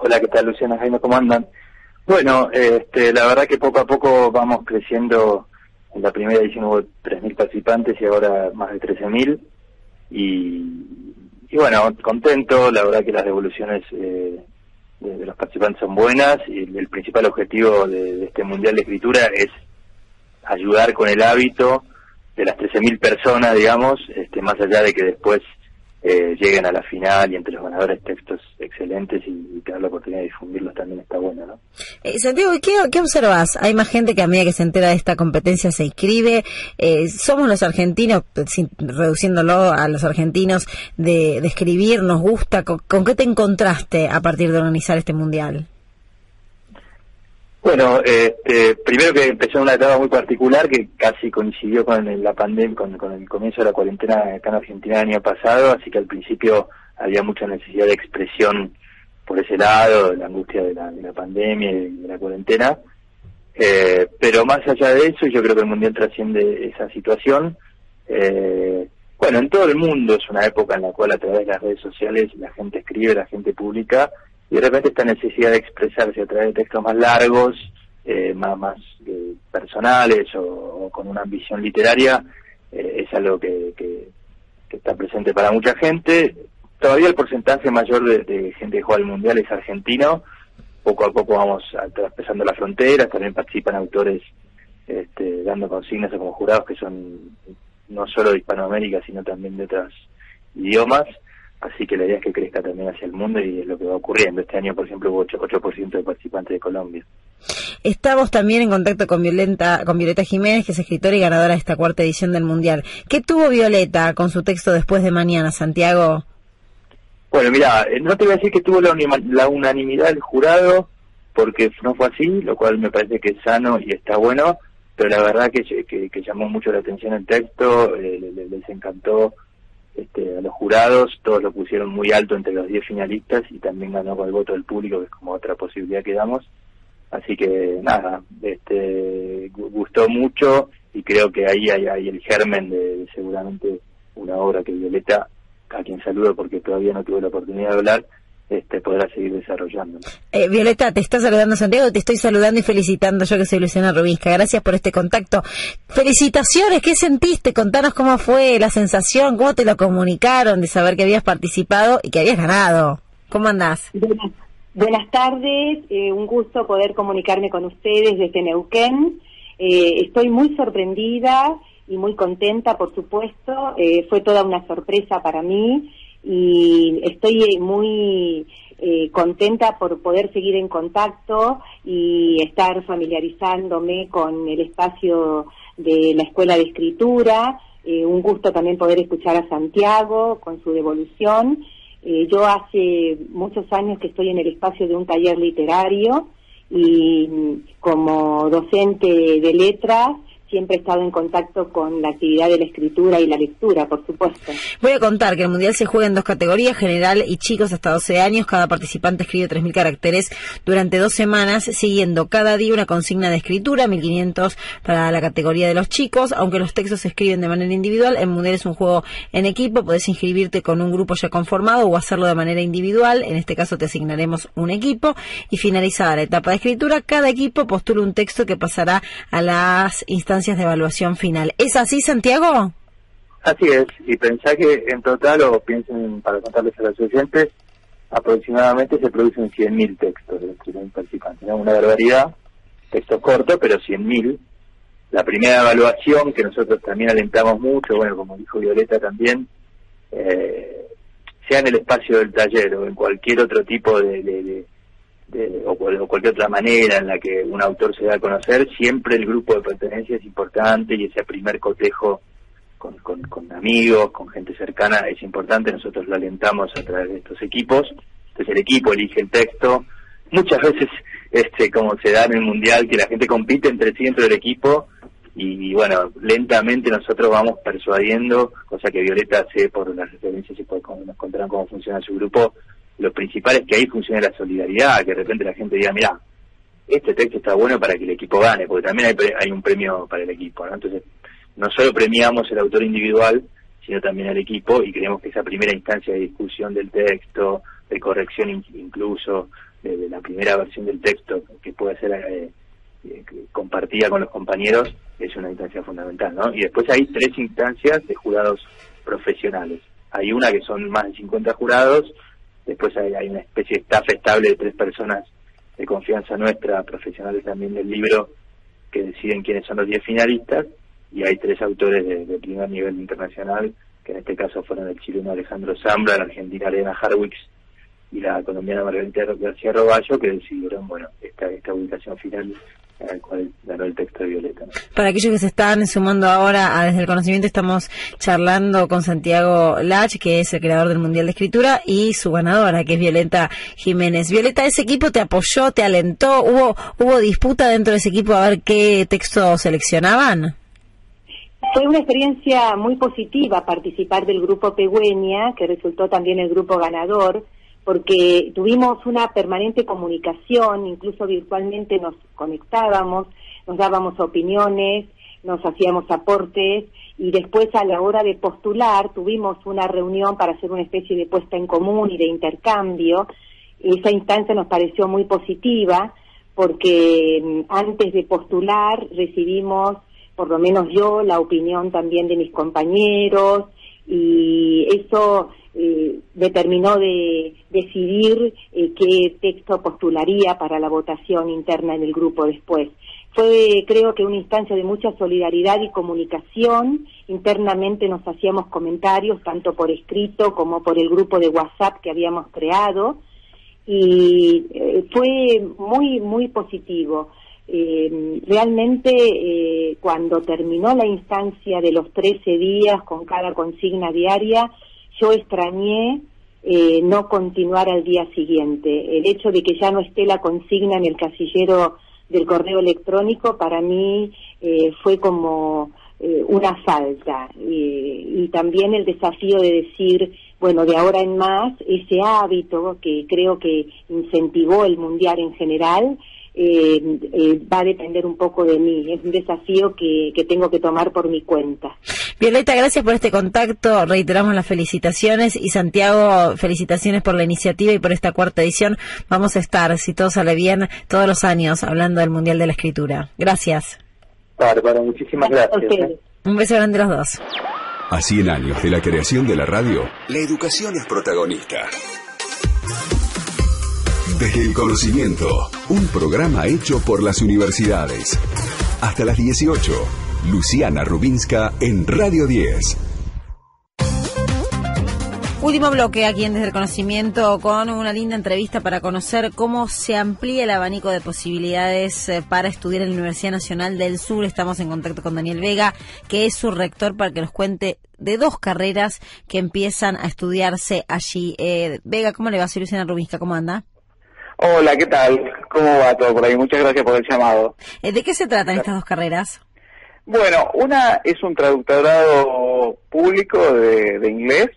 Hola, ¿qué tal Luciana Jaime? ¿Cómo andan? Bueno, este, la verdad que poco a poco vamos creciendo en la primera edición hubo 3.000 participantes y ahora más de 13.000. Y, y bueno, contento, la verdad que las devoluciones eh, de, los participantes son buenas y el, principal objetivo de, este Mundial de Escritura es ayudar con el hábito de las 13.000 personas, digamos, este, más allá de que después eh, lleguen a la final y entre los ganadores textos excelentes y, tener la oportunidad de difundirlos también está bueno, ¿no? Eh, Santiago, ¿qué, ¿qué observas? Hay más gente que a medida que se entera de esta competencia se inscribe. Eh, somos los argentinos, reduciéndolo a los argentinos, de, de escribir, nos gusta. ¿Con, qué te encontraste a partir de organizar este mundial? Bueno, este, primero que empezó una etapa muy particular que casi coincidió con la pandemia, con, el comienzo de la cuarentena acá en Argentina el año pasado, así que al principio había mucha necesidad de expresión por ese lado, de la angustia de la, pandemia y de la cuarentena. Eh, pero más allá de eso, yo creo que el Mundial trasciende esa situación. Eh, bueno, en todo el mundo es una época en la cual a través de las redes sociales la gente escribe, la gente publica, y de repente esta necesidad de expresarse a través de textos más largos, eh, más, eh, personales o, con una ambición literaria, eh, es algo que, está presente para mucha gente. Todavía el porcentaje mayor de, gente que juega al Mundial es argentino. Poco a poco vamos traspasando las fronteras, también participan autores este, dando consignas como jurados que son no solo de Hispanoamérica, sino también de otros idiomas. Así que la idea es que crezca también hacia el mundo y es lo que va ocurriendo. Este año, por ejemplo, hubo 8%, de participantes de Colombia. Estamos también en contacto con Violeta, con Violeta Jiménez, que es escritora y ganadora de esta cuarta edición del Mundial. ¿Qué tuvo Violeta con su texto después de mañana, Santiago? Bueno, mira, eh, no te voy a decir que tuvo la, unanimidad del jurado, porque no fue así, lo cual me parece que es sano y está bueno, pero la verdad que, que, llamó mucho la atención el texto, eh, les encantó este, a los jurados, todos lo pusieron muy alto entre los 10 finalistas y también ganó con el voto del público, que es como otra posibilidad que damos. Así que nada, este, gustó mucho y creo que ahí hay, el germen de, seguramente una obra que Violeta, a quien saludo porque todavía no tuve la oportunidad de hablar, este, podrá seguir desarrollando. Eh, Violeta, te está saludando Santiago, te estoy saludando y felicitando yo que soy Luciana Rubisca. Gracias por este contacto. Felicitaciones, ¿qué sentiste? Contanos cómo fue la sensación, cómo te lo comunicaron de saber que habías participado y que habías ganado. ¿Cómo andás? Buenas, tardes, eh, un gusto poder comunicarme con ustedes desde Neuquén. Eh, estoy muy sorprendida y muy contenta, por supuesto. fue toda una sorpresa para mí y estoy muy eh, contenta por poder seguir en contacto y estar familiarizándome con el espacio de la Escuela de Escritura. Eh, un gusto también poder escuchar a Santiago con su devolución. Eh, yo hace muchos años que estoy en el espacio de un taller literario y mm, como docente de letras siempre he estado en contacto con la actividad de la escritura y la lectura, por supuesto. Voy a contar que el Mundial se juega en dos categorías, general y chicos hasta 12 años. Cada participante escribe 3.000 caracteres durante dos semanas, siguiendo cada día una consigna de escritura, 1.500 para la categoría de los chicos. Aunque los textos se escriben de manera individual, el Mundial es un juego en equipo. Podés inscribirte con un grupo ya conformado o hacerlo de manera individual. En este caso te asignaremos un equipo. Y finalizada la etapa de escritura, cada equipo postula un texto que pasará a las instancias de evaluación final. ¿Es así, Santiago? Así es, y pensá que en total, o piensen para contarles a los oyentes, aproximadamente se producen 100.000 textos de los participantes. Una barbaridad, texto corto, pero 100.000. La primera evaluación, que nosotros también alentamos mucho, bueno, como dijo Violeta también, eh, sea en el espacio del taller o en cualquier otro tipo de o, cualquier otra manera en la que un autor se da a conocer, siempre el grupo de pertenencia es importante y ese primer cotejo con, amigos, con gente cercana es importante, nosotros lo alentamos a través de estos equipos, entonces el equipo elige el texto, muchas veces este como se da en el mundial que la gente compite entre sí dentro del equipo y, bueno, lentamente nosotros vamos persuadiendo, cosa que Violeta hace por las referencias y por nos contarán cómo funciona su grupo, lo principal es que ahí funcione la solidaridad, que de repente la gente diga, mira, este texto está bueno para que el equipo gane, porque también hay, hay un premio para el equipo, ¿no? Entonces, no solo premiamos el autor individual, sino también al equipo, y creemos que esa primera instancia de discusión del texto, de corrección incluso, de, la primera versión del texto, que puede ser eh, eh, compartida con los compañeros, es una instancia fundamental, ¿no? Y después hay tres instancias de jurados profesionales. Hay una que son más de 50 jurados, Después hay, una especie de staff estable de tres personas de confianza nuestra, profesionales también del libro, que deciden quiénes son los diez finalistas, y hay tres autores de, primer nivel internacional, que en este caso fueron el chileno Alejandro Zambra, la argentina Elena Harwix y la colombiana Margarita García Roballo, que decidieron, bueno, esta, esta ubicación final al cual ganó el texto de Violeta. Para aquellos que se están sumando ahora a Desde el Conocimiento, estamos charlando con Santiago Lach, que es el creador del Mundial de Escritura, y su ganadora, que es Violeta Jiménez. Violeta, ¿ese equipo te apoyó, te alentó? ¿Hubo, hubo disputa dentro de ese equipo a ver qué texto seleccionaban? Fue una experiencia muy positiva participar del grupo Pegüeña, que resultó también el grupo ganador porque tuvimos una permanente comunicación, incluso virtualmente nos conectábamos, nos dábamos opiniones, nos hacíamos aportes y después a la hora de postular tuvimos una reunión para hacer una especie de puesta en común y de intercambio. Esa instancia nos pareció muy positiva porque mm, antes de postular recibimos, por lo menos yo, la opinión también de mis compañeros y eso eh, determinó de decidir eh, qué texto postularía para la votación interna en el grupo después. Fue, creo que, una instancia de mucha solidaridad y comunicación. Internamente nos hacíamos comentarios, tanto por escrito como por el grupo de WhatsApp que habíamos creado, y eh, fue muy, muy positivo. realmente, cuando terminó la instancia de los 13 días con cada consigna diaria, yo extrañé eh, no continuar al día siguiente. El hecho de que ya no esté la consigna en el casillero del correo electrónico para mí eh, fue como eh, una falta y también el desafío de decir bueno de ahora en más ese hábito que creo que incentivó el mundial en general eh, eh, va a depender un poco de mí. Es un desafío que, que tengo que tomar por mi cuenta. Violeta, gracias por este contacto. Reiteramos las felicitaciones. Y Santiago, felicitaciones por la iniciativa y por esta cuarta edición. Vamos a estar, si todo sale bien, todos los años hablando del Mundial de la Escritura. Gracias. Bárbara, muchísimas gracias. ¿eh? Un beso grande a los dos. A 100 años de la creación de la radio, la educación es protagonista. Desde el conocimiento, un programa hecho por las universidades. Hasta las 18, Luciana Rubinska en Radio 10. Último bloque aquí en Desde el Conocimiento con una linda entrevista para conocer cómo se amplía el abanico de posibilidades eh, para estudiar en la Universidad Nacional del Sur. Estamos en contacto con Daniel Vega, que es su rector, para que nos cuente de dos carreras que empiezan a estudiarse allí. Eh, Vega, ¿cómo le va? Soy Luciana Rubinska, ¿cómo anda? Hola, ¿qué tal? ¿Cómo va todo por ahí? Muchas gracias por el llamado. Eh, ¿De qué se tratan estas dos carreras? Bueno, una es un traductorado público de, de inglés.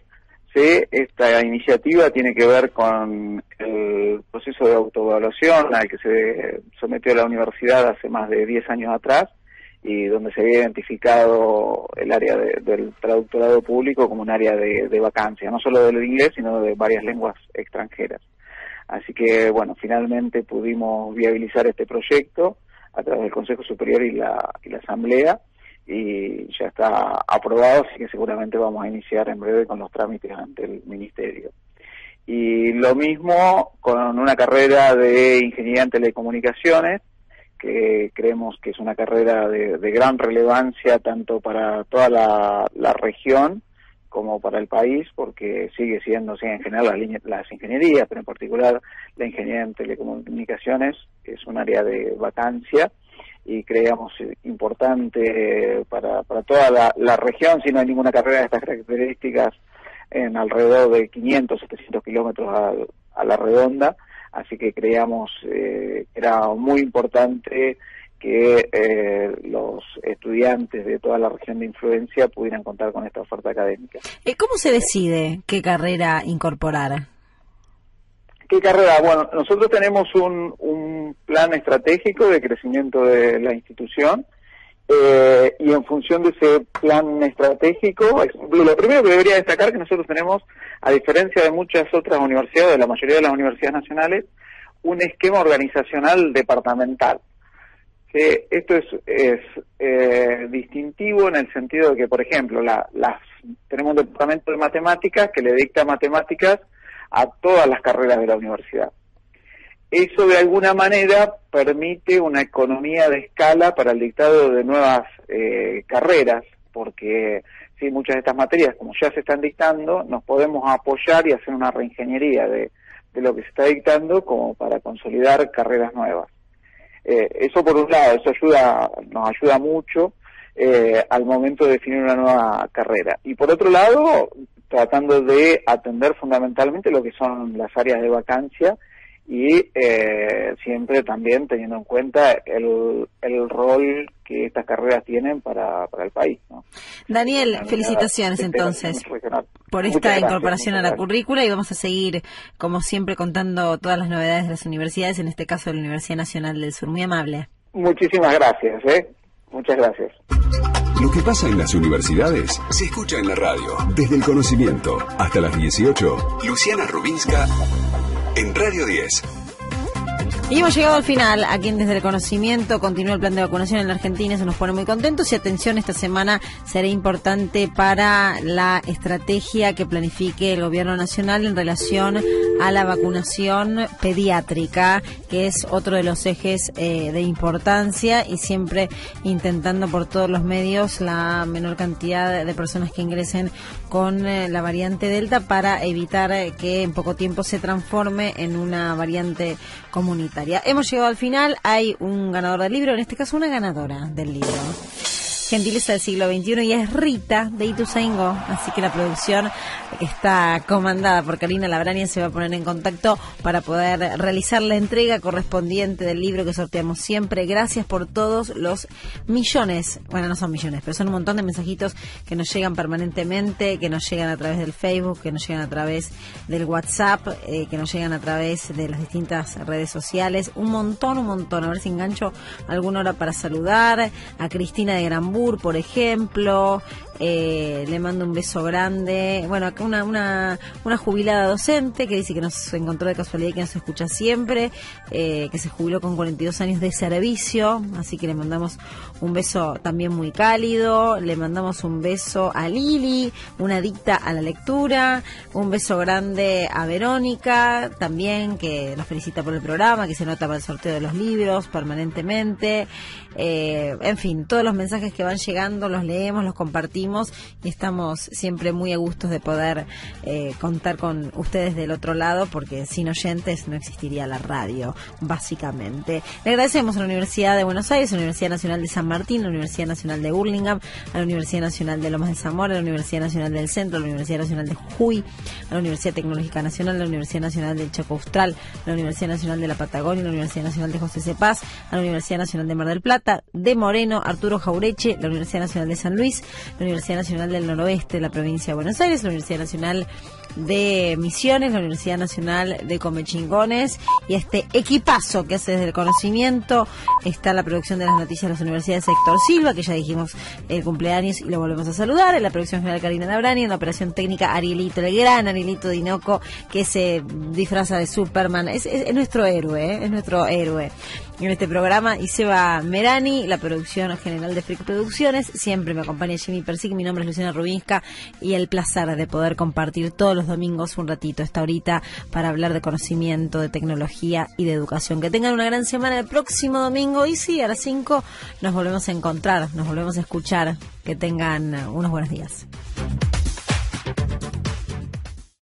¿sí? Esta iniciativa tiene que ver con el proceso de autoevaluación al que se sometió la universidad hace más de 10 años atrás y donde se había identificado el área del traductorado público como un área de, de vacancia, no solo del inglés, sino de varias lenguas extranjeras. Así que, bueno, finalmente pudimos viabilizar este proyecto a través del Consejo Superior y la, Asamblea y ya está aprobado, así que seguramente vamos a iniciar en breve con los trámites ante el Ministerio. Y lo mismo con una carrera de Ingeniería en Telecomunicaciones, que creemos que es una carrera de, gran relevancia tanto para toda la, región como para el país, porque sigue siendo, en general las, las ingenierías, pero en particular la ingeniería en telecomunicaciones es un área de vacancia y creíamos importante para, para toda la, la región, si no hay ninguna carrera de estas características en alrededor de 500, 700 kilómetros a, a la redonda, así que creíamos eh, era muy importante que eh, los estudiantes de toda la región de influencia pudieran contar con esta oferta académica. Eh, ¿Cómo se decide qué carrera incorporar? ¿Qué carrera? Bueno, nosotros tenemos un, un plan estratégico de crecimiento de la institución eh, y en función de ese plan estratégico, lo primero que debería destacar es que nosotros tenemos, a diferencia de muchas otras universidades, de la mayoría de las universidades nacionales, un esquema organizacional departamental. Esto es, eh, distintivo en el sentido de que, por ejemplo, tenemos un departamento de matemáticas que le dicta matemáticas a todas las carreras de la universidad. Eso de alguna manera permite una economía de escala para el dictado de nuevas eh, carreras, porque si muchas de estas materias, como ya se están dictando, nos podemos apoyar y hacer una reingeniería de, lo que se está dictando como para consolidar carreras nuevas. Eh, eso por un lado, eso ayuda, nos ayuda mucho eh, al momento de definir una nueva carrera. Y por otro lado, tratando de atender fundamentalmente lo que son las áreas de vacancia y eh, siempre también teniendo en cuenta el, el rol que estas carreras tienen para, para el país. ¿no? Daniel, felicitaciones entonces por esta incorporación a la currícula y vamos a seguir, como siempre, contando todas las novedades de las universidades, en este caso de la Universidad Nacional del Sur. Muy amable. Muchísimas gracias. ¿eh? Muchas gracias. Lo que pasa en las universidades se escucha en la radio. Desde el conocimiento hasta las 18. Luciana Rubinska en Radio 10. Y hemos llegado al final, aquí en Desde el Conocimiento, continúa el plan de vacunación en la Argentina, se nos pone muy contentos. Y atención, esta semana será importante para la estrategia que planifique el Gobierno Nacional en relación a la vacunación pediátrica, que es otro de los ejes eh, de importancia y siempre intentando por todos los medios la menor cantidad de personas que ingresen con eh, la variante Delta para evitar eh, que en poco tiempo se transforme en una variante comunitaria. Hemos llegado al final, hay un ganador del libro, en este caso una ganadora del libro gentileza del siglo XXI y es Rita de Ituzaingó. Así que la producción está comandada por Karina Labrania se va a poner en contacto para poder realizar la entrega correspondiente del libro que sorteamos siempre. Gracias por todos los millones, bueno, no son millones, pero son un montón de mensajitos que nos llegan permanentemente, que nos llegan a través del Facebook, que nos llegan a través del WhatsApp, eh, que nos llegan a través de las distintas redes sociales. Un montón, un montón. A ver si engancho alguna hora para saludar a Cristina de Granbú por ejemplo, eh, le mando un beso grande. Bueno, acá una, una, una, jubilada docente que dice que nos encontró de casualidad y que nos escucha siempre, eh, que se jubiló con 42 años de servicio, así que le mandamos un beso también muy cálido. Le mandamos un beso a Lili, una adicta a la lectura. Un beso grande a Verónica, también que nos felicita por el programa, que se nota para el sorteo de los libros permanentemente. Eh, en fin, todos los mensajes que van llegando los leemos, los compartimos y estamos siempre muy a gustos de poder eh, contar con ustedes del otro lado, porque sin oyentes no existiría la radio, básicamente. Le agradecemos a la Universidad de Buenos Aires, Universidad Nacional de San Martín, la Universidad Nacional de Burlingame, a la Universidad Nacional de Lomas de Zamora, a la Universidad Nacional del Centro, a la Universidad Nacional de Jujuy, a la Universidad Tecnológica Nacional, la Universidad Nacional del Chaco Austral, la Universidad Nacional de la Patagonia, la Universidad Nacional de José Cepaz, a la Universidad Nacional de Mar del Plata, de Moreno, Arturo Jaureche, la Universidad Nacional de San Luis, la Universidad Nacional del Noroeste la provincia de Buenos Aires, la Universidad Nacional de Misiones, la Universidad Nacional de Comechingones y este equipazo que hace desde el conocimiento. Está la producción de las noticias de las universidades Héctor Silva, que ya dijimos el cumpleaños y lo volvemos a saludar. En la producción general Karina Labrani, en la operación técnica Arielito, el gran Arielito Dinoco, que se disfraza de Superman. Es, es, nuestro héroe, ¿eh? es nuestro héroe en este programa y Merani, la producción general de Freak Producciones. Siempre me acompaña Jimmy Persic, mi nombre es Luciana Rubinska y el placer de poder compartir todos los domingos un ratito, esta horita, para hablar de conocimiento, de tecnología y de educación. Que tengan una gran semana el próximo domingo y sí, a las 5 nos volvemos a encontrar, nos volvemos a escuchar. Que tengan unos buenos días.